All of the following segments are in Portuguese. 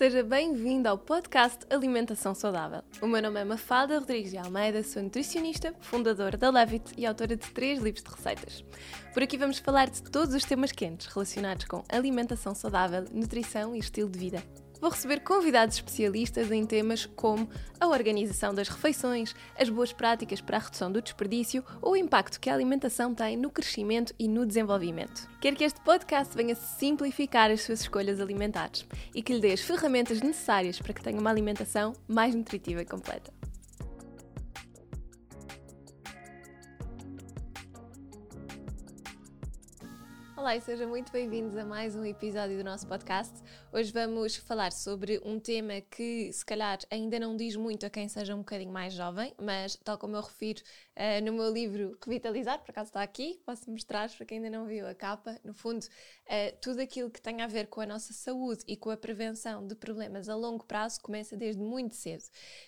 Seja bem-vindo ao podcast Alimentação Saudável. O meu nome é Mafalda Rodrigues de Almeida, sou nutricionista, fundadora da Levit e autora de três livros de receitas. Por aqui vamos falar de todos os temas quentes relacionados com alimentação saudável, nutrição e estilo de vida vou receber convidados especialistas em temas como a organização das refeições, as boas práticas para a redução do desperdício ou o impacto que a alimentação tem no crescimento e no desenvolvimento. Quero que este podcast venha simplificar as suas escolhas alimentares e que lhe dê as ferramentas necessárias para que tenha uma alimentação mais nutritiva e completa. Olá e sejam muito bem-vindos a mais um episódio do nosso podcast. Hoje vamos falar sobre um tema que se calhar ainda não diz muito a quem seja um bocadinho mais jovem, mas tal como eu refiro uh, no meu livro Revitalizar, por acaso está aqui, posso mostrar para quem ainda não viu a capa. No fundo, uh, tudo aquilo que tem a ver com a nossa saúde e com a prevenção de problemas a longo prazo começa desde muito cedo.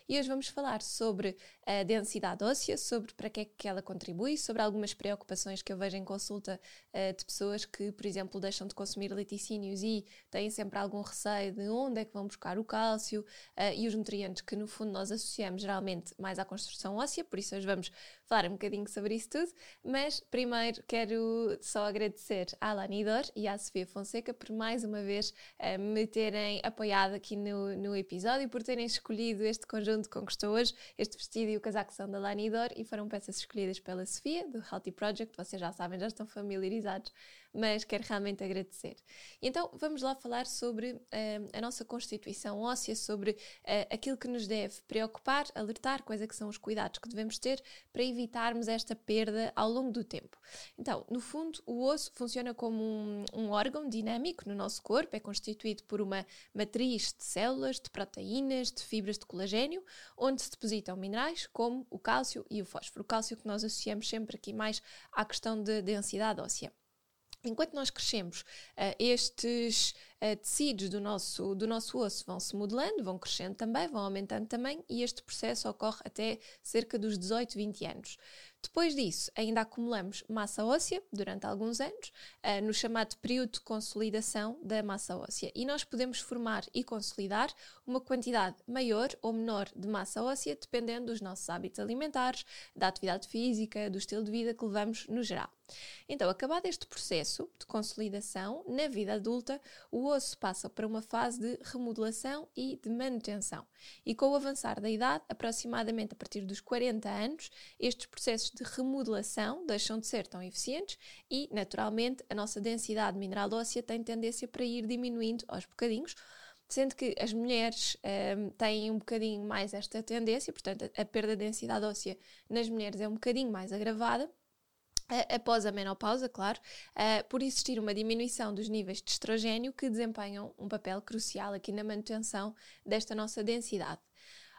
E hoje vamos falar sobre a densidade óssea, sobre para que é que ela contribui, sobre algumas preocupações que eu vejo em consulta uh, de pessoas que, por exemplo, deixam de consumir laticínios e têm sempre algo algum receio de onde é que vão buscar o cálcio uh, e os nutrientes que no fundo nós associamos geralmente mais à construção óssea, por isso hoje vamos falar um bocadinho sobre isso tudo, mas primeiro quero só agradecer à Lanidor e à Sofia Fonseca por mais uma vez uh, me terem apoiado aqui no, no episódio, por terem escolhido este conjunto que estou hoje, este vestido e o casaco são da Lanidor e foram peças escolhidas pela Sofia, do Healthy Project, vocês já sabem, já estão familiarizados mas quero realmente agradecer. Então vamos lá falar sobre uh, a nossa constituição óssea, sobre uh, aquilo que nos deve preocupar, alertar, quais é que são os cuidados que devemos ter para evitarmos esta perda ao longo do tempo. Então, no fundo, o osso funciona como um, um órgão dinâmico no nosso corpo, é constituído por uma matriz de células, de proteínas, de fibras de colagênio, onde se depositam minerais como o cálcio e o fósforo. O cálcio que nós associamos sempre aqui mais à questão de densidade óssea. Enquanto nós crescemos, uh, estes uh, tecidos do nosso, do nosso osso vão se modelando, vão crescendo também, vão aumentando também, e este processo ocorre até cerca dos 18, 20 anos. Depois disso, ainda acumulamos massa óssea durante alguns anos, uh, no chamado período de consolidação da massa óssea. E nós podemos formar e consolidar uma quantidade maior ou menor de massa óssea, dependendo dos nossos hábitos alimentares, da atividade física, do estilo de vida que levamos no geral. Então, acabado este processo de consolidação, na vida adulta, o osso passa para uma fase de remodelação e de manutenção. E com o avançar da idade, aproximadamente a partir dos 40 anos, estes processos de remodelação deixam de ser tão eficientes e, naturalmente, a nossa densidade mineral óssea tem tendência para ir diminuindo aos bocadinhos, sendo que as mulheres um, têm um bocadinho mais esta tendência, portanto, a perda de densidade óssea nas mulheres é um bocadinho mais agravada após a menopausa, claro, uh, por existir uma diminuição dos níveis de estrogênio que desempenham um papel crucial aqui na manutenção desta nossa densidade.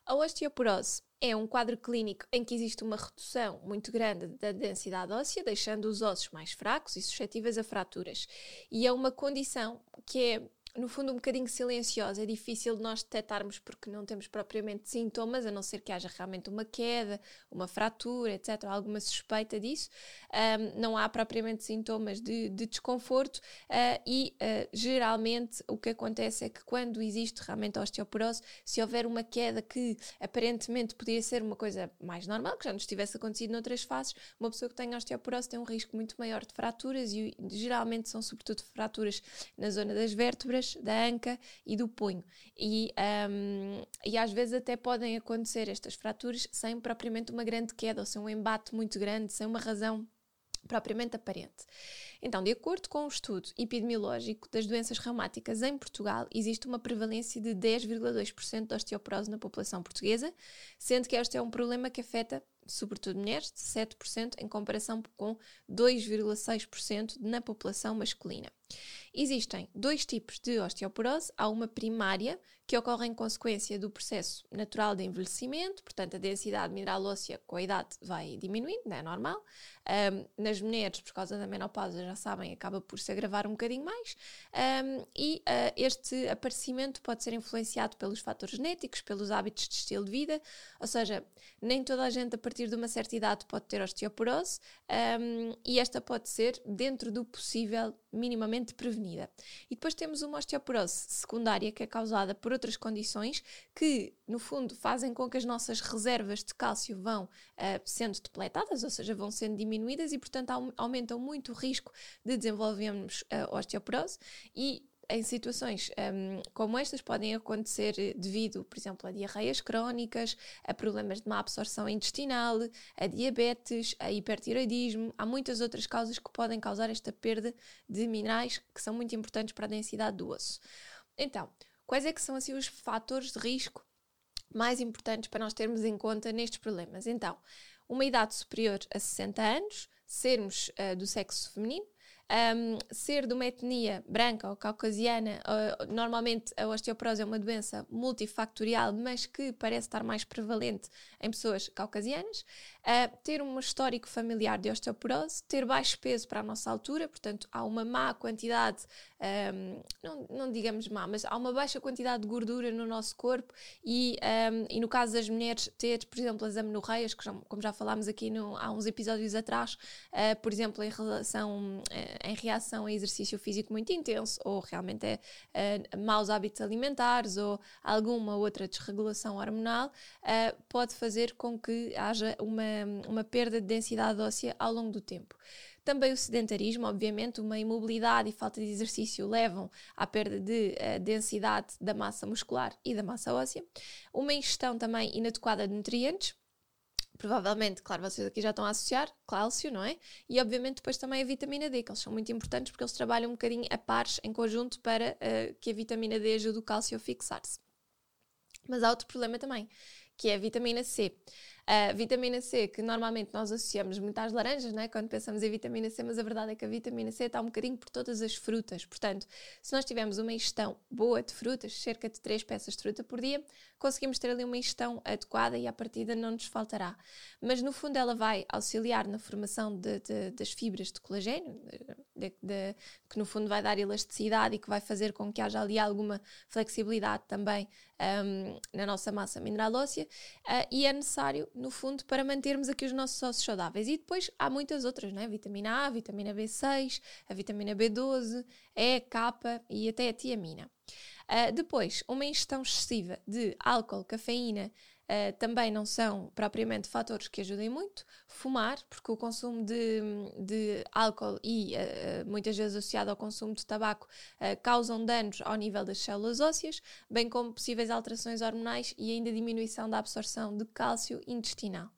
A osteoporose é um quadro clínico em que existe uma redução muito grande da densidade óssea, deixando os ossos mais fracos e suscetíveis a fraturas. E é uma condição que é no fundo, um bocadinho silenciosa. É difícil de nós detectarmos porque não temos propriamente sintomas, a não ser que haja realmente uma queda, uma fratura, etc., alguma suspeita disso. Um, não há propriamente sintomas de, de desconforto uh, e, uh, geralmente, o que acontece é que quando existe realmente osteoporose, se houver uma queda que aparentemente podia ser uma coisa mais normal, que já nos tivesse acontecido noutras fases, uma pessoa que tem osteoporose tem um risco muito maior de fraturas e geralmente são sobretudo fraturas na zona das vértebras da anca e do punho. E, um, e às vezes até podem acontecer estas fraturas sem propriamente uma grande queda ou sem um embate muito grande, sem uma razão propriamente aparente. Então, de acordo com o um estudo epidemiológico das doenças reumáticas em Portugal, existe uma prevalência de 10,2% de osteoporose na população portuguesa, sendo que este é um problema que afeta sobretudo mulheres, de 7% em comparação com 2,6% na população masculina. Existem dois tipos de osteoporose. Há uma primária, que ocorre em consequência do processo natural de envelhecimento, portanto, a densidade mineral óssea com a idade vai diminuindo, não é normal. Um, nas mulheres, por causa da menopausa, já sabem, acaba por se agravar um bocadinho mais. Um, e uh, este aparecimento pode ser influenciado pelos fatores genéticos, pelos hábitos de estilo de vida, ou seja, nem toda a gente a partir de uma certa idade pode ter osteoporose um, e esta pode ser, dentro do possível, minimamente prevenida. E depois temos uma osteoporose secundária que é causada por outras condições que, no fundo, fazem com que as nossas reservas de cálcio vão uh, sendo depletadas, ou seja, vão sendo diminuídas e, portanto, aumentam muito o risco de desenvolvermos uh, osteoporose e em situações um, como estas podem acontecer devido, por exemplo, a diarreias crónicas, a problemas de má absorção intestinal, a diabetes, a hipertiroidismo. Há muitas outras causas que podem causar esta perda de minerais que são muito importantes para a densidade do osso. Então, quais é que são assim os fatores de risco mais importantes para nós termos em conta nestes problemas? Então, uma idade superior a 60 anos, sermos uh, do sexo feminino, um, ser de uma etnia branca ou caucasiana, uh, normalmente a osteoporose é uma doença multifactorial, mas que parece estar mais prevalente em pessoas caucasianas, uh, ter um histórico familiar de osteoporose, ter baixo peso para a nossa altura, portanto há uma má quantidade, um, não, não digamos má, mas há uma baixa quantidade de gordura no nosso corpo e, um, e no caso das mulheres ter, por exemplo, as amenorreias, que já, como já falámos aqui no, há uns episódios atrás, uh, por exemplo, em relação em reação a exercício físico muito intenso, ou realmente é uh, maus hábitos alimentares, ou alguma outra desregulação hormonal, uh, pode fazer com que haja uma, uma perda de densidade óssea ao longo do tempo. Também o sedentarismo, obviamente, uma imobilidade e falta de exercício levam à perda de uh, densidade da massa muscular e da massa óssea. Uma ingestão também inadequada de nutrientes, provavelmente, claro, vocês aqui já estão a associar cálcio, não é? E obviamente depois também a vitamina D, que eles são muito importantes porque eles trabalham um bocadinho a pares, em conjunto, para uh, que a vitamina D ajude o cálcio a fixar-se. Mas há outro problema também, que é a vitamina C. A vitamina C, que normalmente nós associamos muito às laranjas, né? quando pensamos em vitamina C, mas a verdade é que a vitamina C está um bocadinho por todas as frutas. Portanto, se nós tivermos uma ingestão boa de frutas, cerca de 3 peças de fruta por dia, conseguimos ter ali uma ingestão adequada e à partida não nos faltará. Mas no fundo ela vai auxiliar na formação de, de, das fibras de colagênio, de, que no fundo vai dar elasticidade e que vai fazer com que haja ali alguma flexibilidade também um, na nossa massa mineral óssea uh, e é necessário, no fundo, para mantermos aqui os nossos ossos saudáveis. E depois há muitas outras, né? Vitamina A, vitamina B6, a vitamina B12, E, K e até a tiamina. Uh, depois, uma ingestão excessiva de álcool, cafeína, Uh, também não são propriamente fatores que ajudem muito. Fumar, porque o consumo de, de álcool e uh, muitas vezes associado ao consumo de tabaco uh, causam danos ao nível das células ósseas, bem como possíveis alterações hormonais e ainda diminuição da absorção de cálcio intestinal.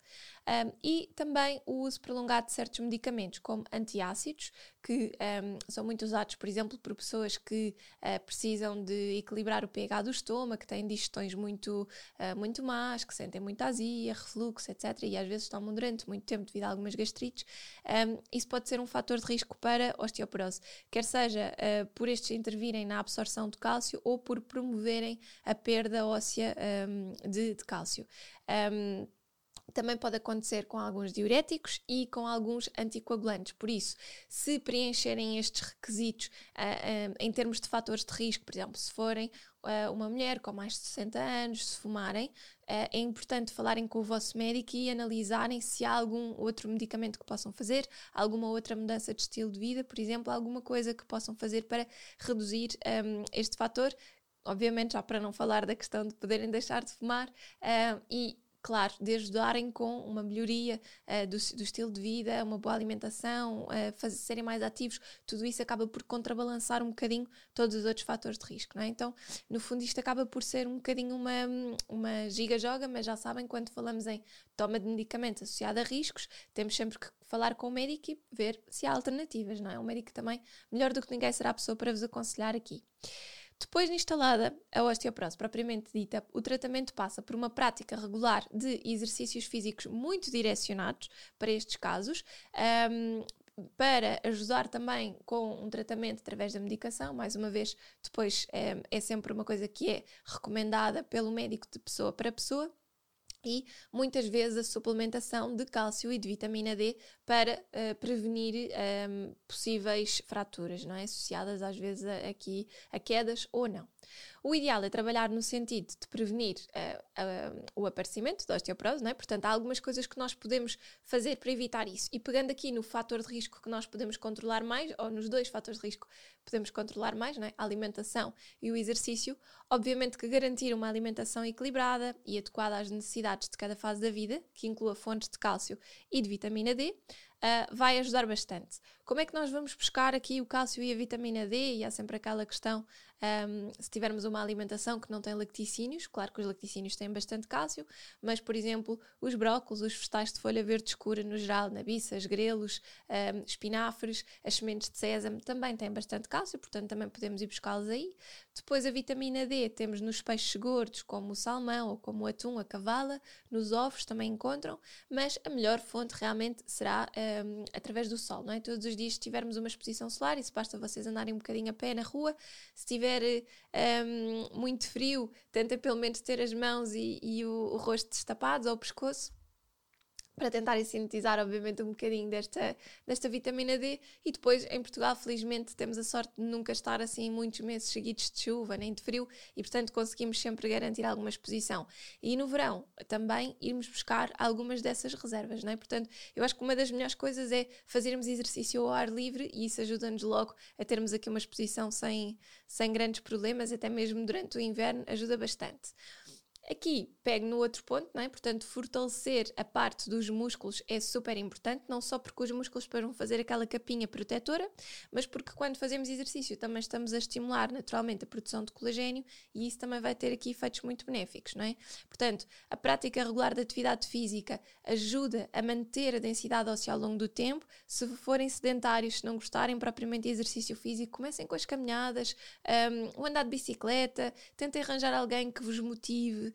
Um, e também o uso prolongado de certos medicamentos, como antiácidos, que um, são muito usados, por exemplo, por pessoas que uh, precisam de equilibrar o pH do estômago, que têm digestões muito, uh, muito más, que sentem muita azia, refluxo, etc. E às vezes tomam durante muito tempo devido a algumas gastrites. Um, isso pode ser um fator de risco para osteoporose, quer seja uh, por estes intervirem na absorção de cálcio ou por promoverem a perda óssea de, de, cálcio. Um, também pode acontecer com alguns diuréticos e com alguns anticoagulantes. Por isso, se preencherem estes requisitos uh, uh, em termos de fatores de risco, por exemplo, se forem uh, uma mulher com mais de 60 anos, se fumarem, é importante falarem com o vosso médico e analisarem se há algum outro medicamento que possam fazer, alguma outra mudança de estilo de vida, por exemplo, alguma coisa que possam fazer para reduzir um, este fator obviamente já para não falar da questão de poderem deixar de fumar uh, e claro, de ajudarem com uma melhoria uh, do, do, estilo de vida, uma boa alimentação, uh, fazer, serem mais ativos, tudo isso acaba por contrabalançar um bocadinho todos os outros fatores de risco, não é? Então, no fundo, isto acaba por ser um bocadinho uma, uma giga-joga, mas já sabem, quando falamos em toma de medicamentos associada a riscos, temos sempre que falar com o médico e ver se há alternativas, não é? O médico também, melhor do que ninguém, será a pessoa para vos aconselhar aqui. Depois de instalada a osteoporose propriamente dita, o tratamento passa por uma prática regular de exercícios físicos muito direcionados para estes casos, um, para ajudar também com um tratamento através da medicação, mais uma vez, depois é, é sempre uma coisa que é recomendada pelo médico de pessoa para pessoa e muitas vezes a suplementação de cálcio e de vitamina D para uh, prevenir um, ehm, possíveis fraturas, não é? Associadas às vezes a, aqui a quedas ou não. O ideal é trabalhar no sentido de prevenir uh, uh, o aparecimento da osteoporose, não é? Portanto, há algumas coisas que nós podemos fazer para evitar isso. E pegando aqui no fator de risco que nós podemos controlar mais, ou nos dois fatores de risco podemos controlar mais, não é? a alimentação e o exercício, obviamente que garantir uma alimentação equilibrada e adequada às necessidades de cada fase da vida, que inclua fontes de cálcio e de vitamina D, uh, vai ajudar bastante. Como é que nós vamos buscar aqui o cálcio e a vitamina D? E há sempre aquela questão um, se tivermos uma alimentação que não tem lacticínios, claro que os lacticínios têm bastante cálcio, mas, por exemplo, os brócolos, os vegetais de folha verde escura no geral, nabiças, grelos, um, espinafres, as sementes de sésamo também têm bastante cálcio, portanto também podemos ir buscá-los aí. Depois a vitamina D temos nos peixes gordos, como o salmão ou como o atum, a cavala, nos ovos também encontram, mas a melhor fonte realmente será um, através do sol, não é? Todos os dias se tivermos uma exposição solar, isso basta vocês andarem um bocadinho a pé na rua, se tiver tiver um, muito frio, tenta pelo menos ter as mãos e, e o, o rosto destapados ou o pescoço para tentarem sintetizar, obviamente, um bocadinho desta, desta vitamina D. E depois, em Portugal, felizmente, temos a sorte de nunca estar assim muitos meses seguidos de chuva nem de frio e, portanto, conseguimos sempre garantir alguma exposição. E no verão, também, irmos buscar algumas dessas reservas, não é? Portanto, eu acho que uma das melhores coisas é fazermos exercício ao ar livre e isso ajuda-nos logo a termos aqui uma exposição sem, sem grandes problemas, até mesmo durante o inverno, ajuda bastante. Aqui pego no outro ponto, não é? Portanto, fortalecer a parte dos músculos é super importante, não só porque os músculos vão fazer aquela capinha protetora, mas porque quando fazemos exercício também estamos a estimular naturalmente a produção de colagênio e isso também vai ter aqui efeitos muito benéficos, não é? Portanto, a prática regular de atividade física ajuda a manter a densidade óssea ao longo do tempo. Se forem sedentários, se não gostarem propriamente de exercício físico, comecem com as caminhadas, um, o andar de bicicleta, tentem arranjar alguém que vos motive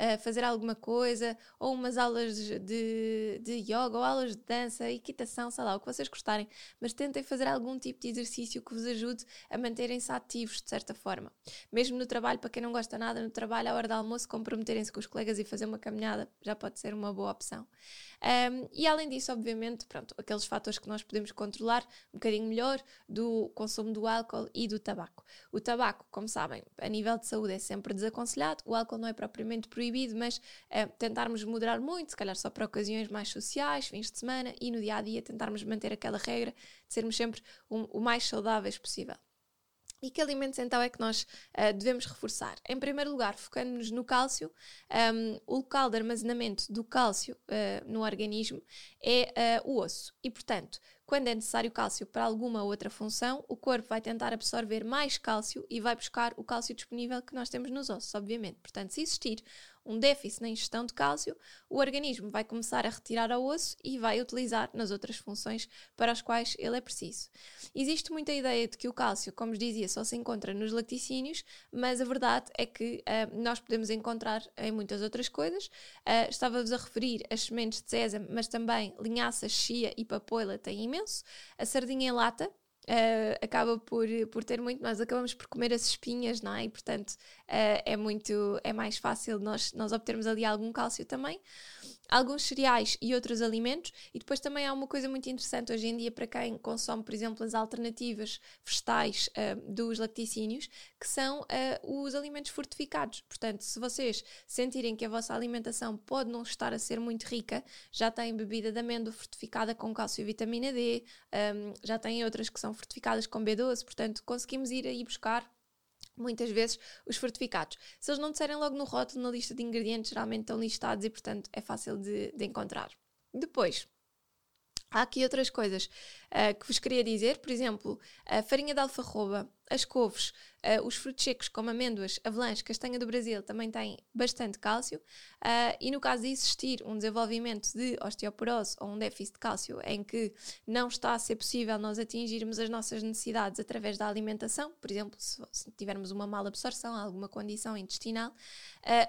a fazer alguma coisa, ou umas aulas de, de yoga, ou aulas de dança, equitação, sei lá, o que vocês gostarem, mas tentem fazer algum tipo de exercício que vos ajude a manterem-se ativos, de certa forma. Mesmo no trabalho, para quem não gosta nada, no trabalho, à hora do almoço, comprometerem-se com os colegas e fazer uma caminhada já pode ser uma boa opção. Um, e além disso, obviamente, pronto, aqueles fatores que nós podemos controlar um bocadinho melhor do consumo do álcool e do tabaco. O tabaco, como sabem, a nível de saúde é sempre desaconselhado, o álcool não é propriamente proibido, mas uh, tentarmos moderar muito, se calhar só para ocasiões mais sociais, fins de semana e no dia a dia tentarmos manter aquela regra de sermos sempre um, o mais saudáveis possível. E que alimentos então é que nós uh, devemos reforçar? Em primeiro lugar, focando-nos no cálcio, um, o local de armazenamento do cálcio uh, no organismo é uh, o osso. E, portanto, quando é necessário cálcio para alguma outra função, o corpo vai tentar absorver mais cálcio e vai buscar o cálcio disponível que nós temos nos ossos, obviamente. Portanto, se existir um déficit na ingestão de cálcio, o organismo vai começar a retirar ao osso e vai utilizar nas outras funções para as quais ele é preciso. Existe muita ideia de que o cálcio, como dizia, só se encontra nos lacticínios, mas a verdade é que uh, nós podemos encontrar em muitas outras coisas. Uh, Estava-vos a referir as sementes de sésamo, mas também linhaças, chia e papoila têm imenso. A sardinha em lata, Uh, acaba por, por ter muito, nós acabamos por comer as espinhas, não é? E portanto uh, é muito, é mais fácil nós, nós obtermos ali algum cálcio também alguns cereais e outros alimentos. E depois também há uma coisa muito interessante hoje em dia para quem consome, por exemplo, as alternativas vegetais uh, dos lacticínios, que são uh, os alimentos fortificados. Portanto, se vocês sentirem que a vossa alimentação pode não estar a ser muito rica, já têm bebida de amêndoa fortificada com cálcio e vitamina D, um, já têm outras que são fortificadas com B12, portanto, conseguimos ir aí buscar muitas vezes os fortificados. Se eles não disserem logo no rótulo, na lista de ingredientes, geralmente estão listados e, portanto, é fácil de, de encontrar. Depois, há aqui outras coisas uh, que vos queria dizer, por exemplo, a farinha de alfarroba, as couves, uh, os frutos secos como amêndoas, avelãs, castanha do Brasil também têm bastante cálcio. Uh, e no caso de existir um desenvolvimento de osteoporose ou um déficit de cálcio em que não está a ser possível nós atingirmos as nossas necessidades através da alimentação, por exemplo, se, se tivermos uma mala absorção, alguma condição intestinal,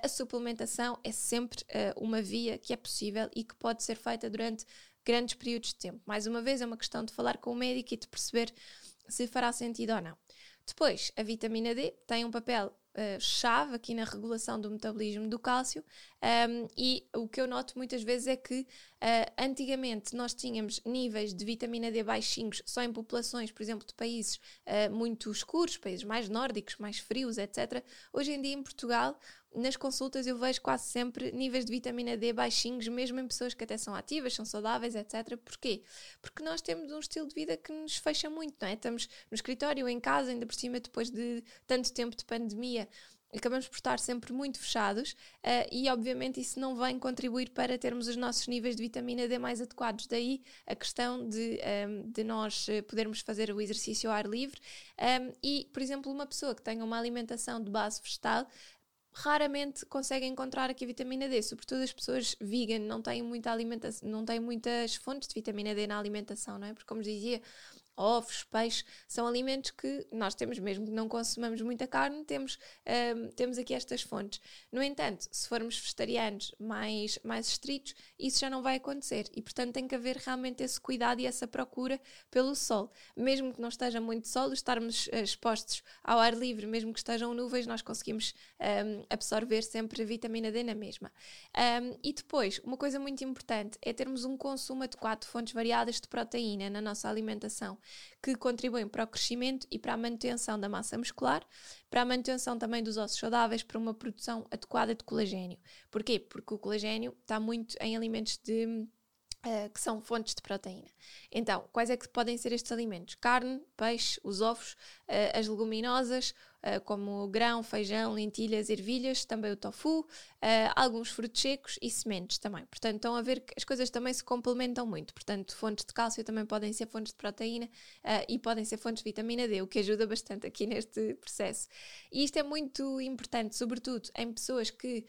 a suplementação é sempre uma via que é possível e que pode ser feita durante grandes períodos de tempo. Mais uma vez, é uma questão de falar com o médico e de perceber se fará sentido ou não. Depois, a vitamina D tem um papel uh, chave aqui na regulação do metabolismo do cálcio. Um, e o que eu noto muitas vezes é que uh, antigamente nós tínhamos níveis de vitamina D baixinhos só em populações, por exemplo, de países uh, muito escuros, países mais nórdicos, mais frios, etc. Hoje em dia em Portugal nas consultas eu vejo quase sempre níveis de vitamina D baixinhos, mesmo em pessoas que até são ativas, são saudáveis, etc. Porquê? Porque nós temos um estilo de vida que nos fecha muito, não é? Estamos no escritório, em casa, ainda por cima, depois de tanto tempo de pandemia, acabamos por estar sempre muito fechados uh, e obviamente isso não vem contribuir para termos os nossos níveis de vitamina D mais adequados. Daí a questão de, um, ehm, de nós eh, podermos fazer o exercício ao ar livre um, ehm, e, por exemplo, uma pessoa que tenha uma alimentação de base vegetal raramente conseguem encontrar aqui vitamina D, sobretudo as pessoas vegan não têm muita alimentação, não têm muitas fontes de vitamina D na alimentação, não é? Porque como dizia, ovos, peixe, são alimentos que nós temos, mesmo que não consumamos muita carne, temos, um, temos aqui estas fontes. No entanto, se formos vegetarianos mais, mais estritos, isso já não vai acontecer e, portanto, tem que haver realmente esse cuidado e essa procura pelo sol. Mesmo que não esteja muito sol, estarmos uh, expostos ao ar livre, mesmo que estejam nuvens, nós conseguimos um, absorver sempre a vitamina D na mesma. Um, e depois, uma coisa muito importante é termos um consumo adequado de fontes variadas de proteína na nossa alimentação que contribuem para o crescimento e para a manutenção da massa muscular, para a manutenção também dos ossos saudáveis, para uma produção adequada de colagênio. Porquê? Porque o colagênio está muito em alimentos de Uh, que são fontes de proteína. Então, quais é que podem ser estes alimentos? Carne, peixe, os ovos, as leguminosas, uh, como grão, feijão, lentilhas, ervilhas, também o tofu, alguns frutos secos e sementes também. Portanto, estão a ver que as coisas também se complementam muito. Portanto, fontes de cálcio também podem ser fontes de proteína e podem ser fontes de vitamina D, o que ajuda bastante aqui neste processo. E isto é muito importante, sobretudo em pessoas que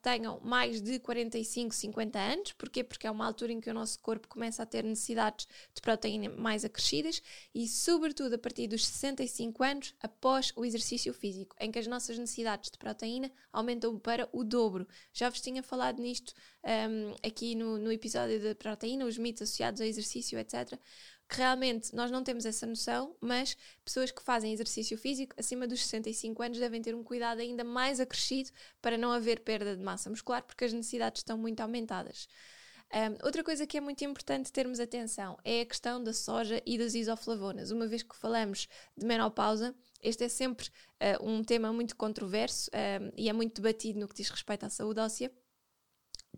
tenham mais de 45, 50 anos. Porquê? Porque é uma altura em que o nosso corpo começa a ter necessidades de proteína mais acrescidas e, sobretudo, a partir dos 65 anos, após o exercício físico, em que as nossas necessidades de proteína aumentam para o dobro. Já vos tinha falado nisto um, aqui no, no episódio da proteína, os mitos associados ao exercício, etc que realmente nós não temos essa noção, mas pessoas que fazem exercício físico acima dos 65 anos devem ter um cuidado ainda mais acrescido para não haver perda de massa muscular, porque as necessidades estão muito aumentadas. Um, outra coisa que é muito importante termos atenção é a questão da soja e das isoflavonas. Uma vez que falamos de menopausa, este é sempre uh, um tema muito controverso um, e é muito debatido no que diz respeito à saúde óssea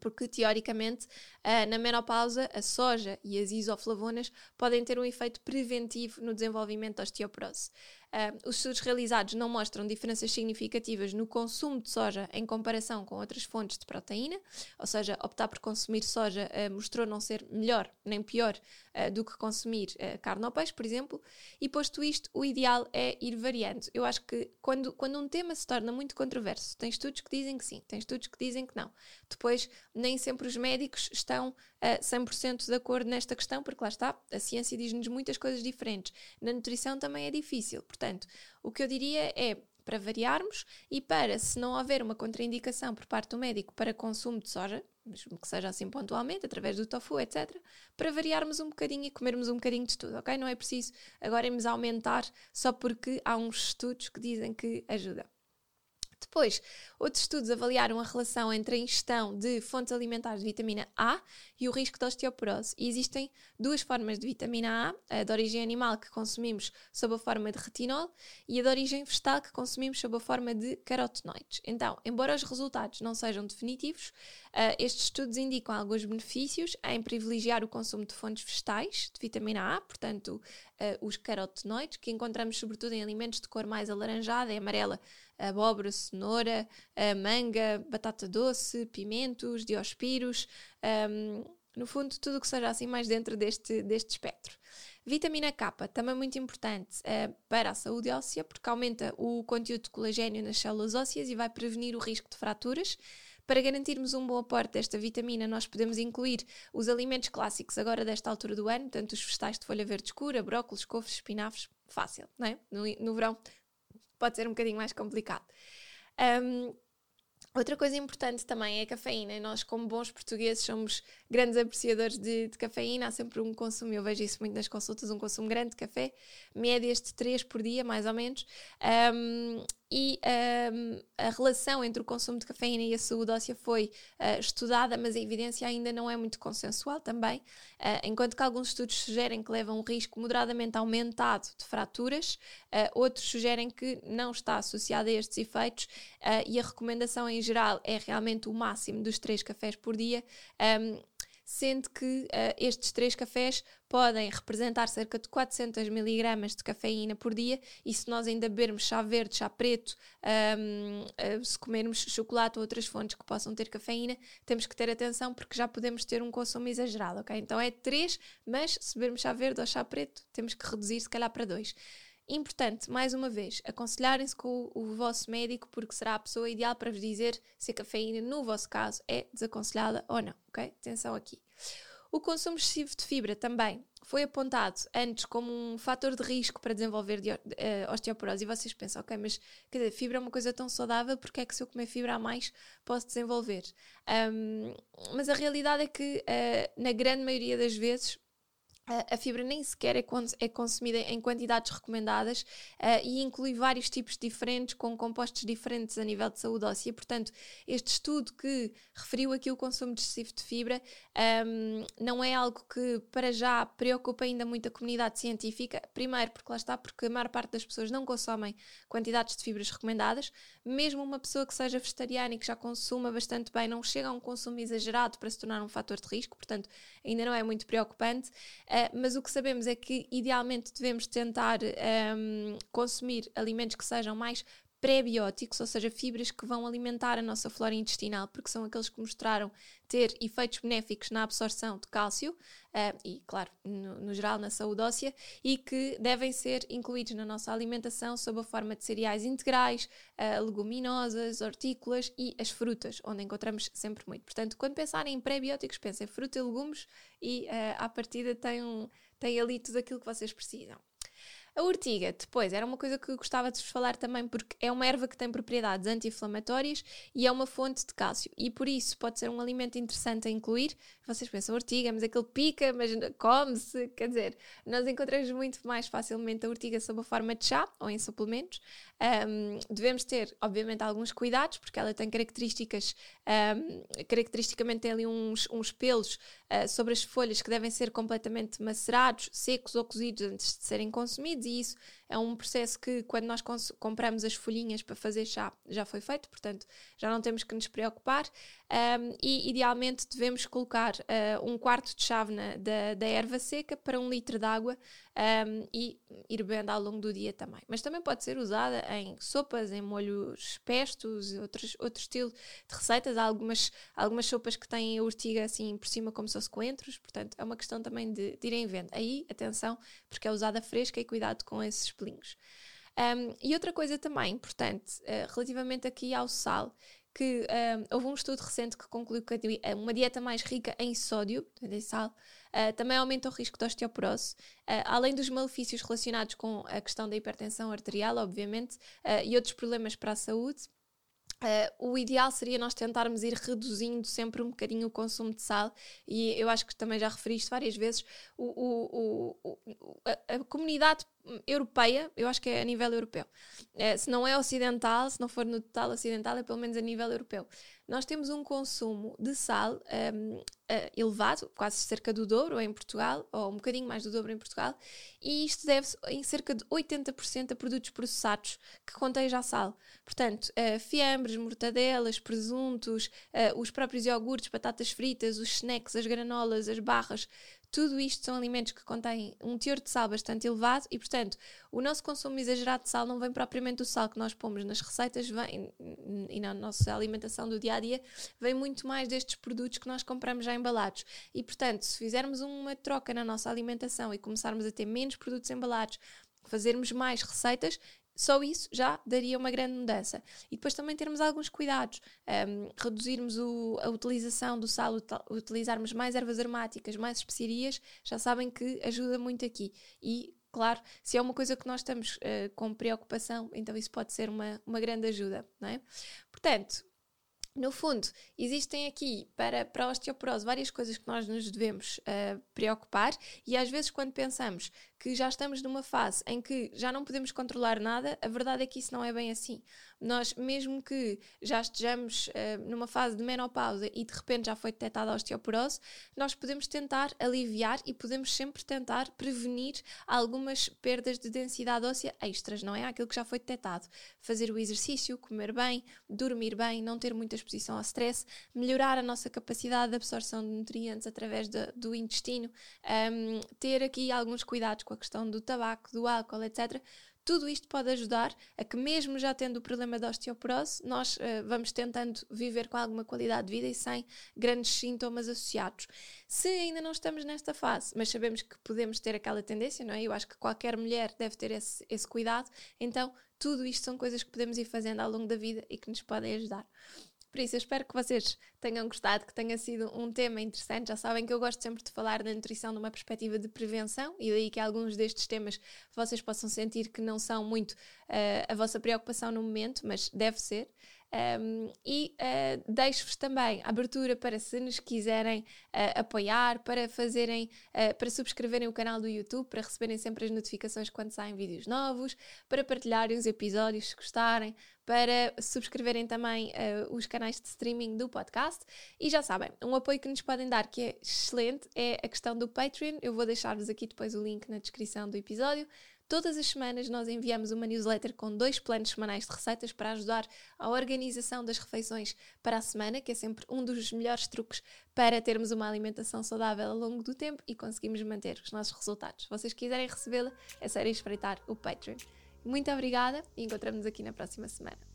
porque teoricamente uh, na menopausa a soja e as isoflavonas podem ter um efeito preventivo no desenvolvimento da osteoporose. Uh, os estudos realizados não mostram diferenças significativas no consumo de soja em comparação com outras fontes de proteína, ou seja, optar por consumir soja uh, mostrou não ser melhor nem pior uh, do que consumir carne ou peixe, por exemplo, e posto isto, o ideal é ir variando. Eu acho que quando, quando um tema se torna muito controverso, tem estudos que dizem que sim, tem estudos que dizem que não. Depois, nem sempre os médicos estão uh, 100% de acordo nesta questão, porque lá está, a ciência diz-nos muitas coisas diferentes. Na nutrição também é difícil. Portanto, o que eu diria é para variarmos e para, se não houver uma contraindicação por parte do médico para consumo de soja, mesmo que seja assim pontualmente, através do tofu, etc., para variarmos um bocadinho e comermos um bocadinho de tudo, ok? Não é preciso agora irmos aumentar só porque há uns estudos que dizem que ajuda. Depois, outros estudos avaliaram a relação entre a ingestão de fontes alimentares de vitamina A e o risco de osteoporose. E existem duas formas de vitamina A, a de origem animal que consumimos sob a forma de retinol e a de origem vegetal que consumimos sob a forma de carotenoides. Então, embora os resultados não sejam definitivos, uh, estes estudos indicam alguns benefícios em privilegiar o consumo de fontes vegetais de vitamina A, portanto, uh, os carotenoides, que encontramos sobretudo em alimentos de cor mais alaranjada e amarela, abóbora, cenoura, manga, batata doce, pimentos, diospiros, um, no fundo, tudo o que seja assim mais dentro deste, deste espectro. Vitamina K, também muito importante uh, para a saúde óssea, porque aumenta o conteúdo de colagênio nas células ósseas e vai prevenir o risco de fraturas. Para garantirmos um bom aporte desta vitamina, nós podemos incluir os alimentos clássicos agora desta altura do ano, tanto os vegetais de folha verde escura, brócolis, couves, espinafres, fácil, não é? No, no verão pode ser um bocadinho mais complicado. Um, Outra coisa importante também é a cafeína. Nós, como bons portugueses, somos grandes apreciadores de, de, cafeína. Há sempre um consumo, eu vejo isso muito nas consultas, um consumo grande de café, médias de 3 por dia, mais ou menos. Um, e um, a relação entre o consumo de cafeína e a saúde óssea foi uh, estudada, mas a evidência ainda não é muito consensual também, uh, enquanto que alguns estudos sugerem que leva um risco moderadamente aumentado de fraturas, outros sugerem que não está associado a estes efeitos e a recomendação em geral é realmente o máximo dos três cafés por dia. Um, sendo que uh, estes três cafés podem representar cerca de 400 miligramas de cafeína por dia e se nós ainda bebermos chá verde, chá preto, um, eh, se comermos chocolate ou outras fontes que possam ter cafeína, temos que ter atenção porque já podemos ter um consumo exagerado, ok? Então é três, mas se bebermos chá verde ou chá preto, temos que reduzir se calhar para dois. Importante, mais uma vez, aconselharem-se com o, vosso médico, porque será a pessoa ideal para vos dizer se a cafeína, no vosso caso, é desaconselhada ou não, ok? Atenção aqui. O consumo excessivo de fibra também foi apontado antes como um fator de risco para desenvolver de, uh, osteoporose. E vocês pensam, ok, mas quer dizer, fibra é uma coisa tão saudável, porque é que se eu comer fibra a mais posso desenvolver? Um, mas a realidade é que, uh, na grande maioria das vezes, a fibra nem sequer é, é consumida em quantidades recomendadas uh, e inclui vários tipos diferentes, com compostos diferentes a nível de saúde óssea. Portanto, este estudo que referiu aqui o consumo excessivo de fibra um, não é algo que, para já, preocupa ainda muito a comunidade científica. Primeiro, porque lá está, porque a maior parte das pessoas não consomem quantidades de fibras recomendadas. Mesmo uma pessoa que seja vegetariana e que já consuma bastante bem, não chega a um consumo exagerado para se tornar um fator de risco. Portanto, ainda não é muito preocupante. Uh, mas o que sabemos é que idealmente devemos tentar um, ehm, consumir alimentos que sejam mais pré-bióticos, ou seja, fibras que vão alimentar a nossa flora intestinal, porque são aqueles que mostraram ter efeitos benéficos na absorção de cálcio uh, e, claro, no, no, geral na saúde óssea, e que devem ser incluídos na nossa alimentação sob a forma de cereais integrais, uh, leguminosas, hortícolas e as frutas, onde encontramos sempre muito. Portanto, quando pensarem em pré-bióticos, pensem fruta e legumes e, uh, à partida, tem, um, tem ali tudo aquilo que vocês precisam. A urtiga, depois, era uma coisa que gostava de vos falar também, porque é uma erva que tem propriedades anti-inflamatórias e é uma fonte de cálcio. E por isso pode ser um alimento interessante a incluir. Vocês pensam, urtiga, mas aquele pica, mas come-se. Quer dizer, nós encontramos muito mais facilmente a urtiga sob a forma de chá ou em suplementos. Um, devemos ter, obviamente, alguns cuidados, porque ela tem características, um, caracteristicamente tem ali uns, uns pelos uh, sobre as folhas que devem ser completamente macerados, secos ou cozidos antes de serem consumidos e isso é um processo que, quando nós compramos as folhinhas para fazer chá, já foi feito, portanto já não temos que nos preocupar. Um, e idealmente devemos colocar uh, um quarto de chávena da, da erva seca para um litro de água um, e ir bebendo ao longo do dia também. Mas também pode ser usada em sopas, em molhos pestos, outros, outro estilo de receitas. Há algumas, algumas sopas que têm a urtiga assim por cima, como se fosse coentros, portanto é uma questão também de, de ir em venda. Aí, atenção, porque é usada fresca e cuidado com esses pelinhos. Um, e outra coisa também importante, uh, relativamente aqui ao sal, que houve um estudo recente que concluiu que uma dieta mais rica em sódio, em sal, uh, também aumenta o risco de osteoporose, uh, além dos malefícios relacionados com a questão da hipertensão arterial, obviamente, uh, e outros problemas para a saúde. O ideal seria nós tentarmos ir reduzindo sempre um bocadinho o consumo de sal, e eu acho que também já referi isto várias vezes. O, o, o, a, a, comunidade europeia, eu acho que é a nível europeu, é, se não é ocidental, se não for no total ocidental, é pelo menos a nível europeu. Nós temos um consumo de sal um, uh, elevado, quase cerca do dobro em Portugal, ou um bocadinho mais do dobro em Portugal, e isto deve-se em cerca de 80% a produtos processados que contêm já sal. Portanto, uh, fiambres, mortadelas, presuntos, uh, os próprios iogurtes, batatas fritas, os snacks, as granolas, as barras, tudo isto são alimentos que contêm um teor de sal bastante elevado e, portanto, o nosso consumo exagerado de sal não vem propriamente do sal que nós pomos nas receitas vem, e na nossa alimentação do dia a dia, vem muito mais destes produtos que nós compramos já embalados. E, portanto, se fizermos uma troca na nossa alimentação e começarmos a ter menos produtos embalados, fazermos mais receitas, só isso já daria uma grande mudança. E depois também termos alguns cuidados, um, reduzirmos o, a utilização do sal, utilizarmos mais ervas aromáticas, mais especiarias, já sabem que ajuda muito aqui. E, claro, se é uma coisa que nós estamos uh, com preocupação, então isso pode ser uma, uma grande ajuda, não é? Portanto, no fundo, existem aqui para, para a osteoporose várias coisas que nós nos devemos uh, preocupar, e às vezes, quando pensamos que já estamos numa fase em que já não podemos controlar nada, a verdade é que isso não é bem assim. Nós, mesmo que já estejamos uh, numa fase de menopausa e de repente já foi detectada a osteoporose, nós podemos tentar aliviar e podemos sempre tentar prevenir algumas perdas de densidade óssea extras, não é? Aquilo que já foi detectado. Fazer o exercício, comer bem, dormir bem, não ter muita exposição ao stress, melhorar a nossa capacidade de absorção de nutrientes através de, do intestino, um, ter aqui alguns cuidados com a questão do tabaco, do álcool, etc tudo isto pode ajudar a que, mesmo já tendo o problema da osteoporose, nós uh, vamos tentando viver com alguma qualidade de vida e sem grandes sintomas associados. Se ainda não estamos nesta fase, mas sabemos que podemos ter aquela tendência, não é? Eu acho que qualquer mulher deve ter esse, esse cuidado, então tudo isto são coisas que podemos ir fazendo ao longo da vida e que nos podem ajudar. Por isso, eu espero que vocês tenham gostado, que tenha sido um tema interessante. Já sabem que eu gosto sempre de falar da nutrição numa perspectiva de prevenção, e daí que alguns destes temas vocês possam sentir que não são muito uh, a vossa preocupação no momento, mas deve ser. Um, e uh, deixo-vos também abertura para se nos quiserem uh, apoiar, para fazerem, uh, para subscreverem o canal do YouTube, para receberem sempre as notificações quando saem vídeos novos, para partilharem os episódios se gostarem, para subscreverem também os canais de streaming do podcast. E já sabem, um apoio que nos podem dar que é excelente é a questão do Patreon. Eu vou deixar-vos aqui depois o link na descrição do episódio. Todas as semanas nós enviamos uma newsletter com dois planos semanais de receitas para ajudar a organização das refeições para a semana, que é sempre um dos melhores truques para termos uma alimentação saudável ao longo do tempo e conseguimos manter os nossos resultados. Se vocês quiserem recebê-la, é só espreitar o Patreon. Muito obrigada e encontramos-nos aqui na próxima semana.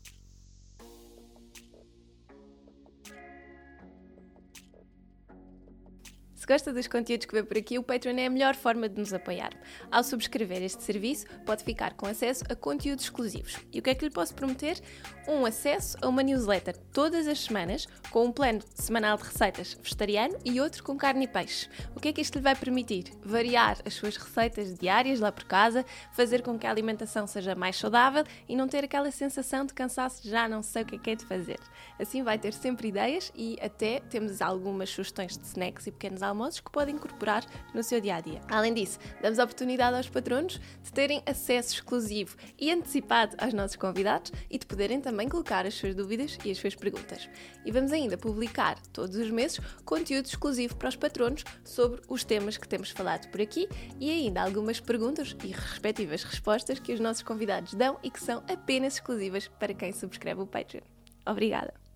Gosta dos conteúdos que vê por aqui, o Patreon é a melhor forma de nos apoiar. Ao subscrever este serviço, pode ficar com acesso a conteúdos exclusivos. E o que é que lhe posso prometer? Um acesso a uma newsletter todas as semanas, com um plano semanal de receitas vegetariano e outro com carne e peixe. O que é que isto lhe vai permitir? Variar as suas receitas diárias lá por casa, fazer com que a alimentação seja mais saudável e não ter aquela sensação de cansaço, já não sei o que é que é de fazer. Assim vai ter sempre ideias e até temos algumas sugestões de snacks e pequenos almoços almoços que podem incorporar no seu dia a dia. Além disso, damos a oportunidade aos patronos de terem acesso exclusivo e antecipado aos nossos convidados e de poderem também colocar as suas dúvidas e as suas perguntas. E vamos ainda publicar todos os meses conteúdo exclusivo para os patronos sobre os temas que temos falado por aqui e ainda algumas perguntas e respectivas respostas que os nossos convidados dão e que são apenas exclusivas para quem subscreve o Patreon. Obrigada!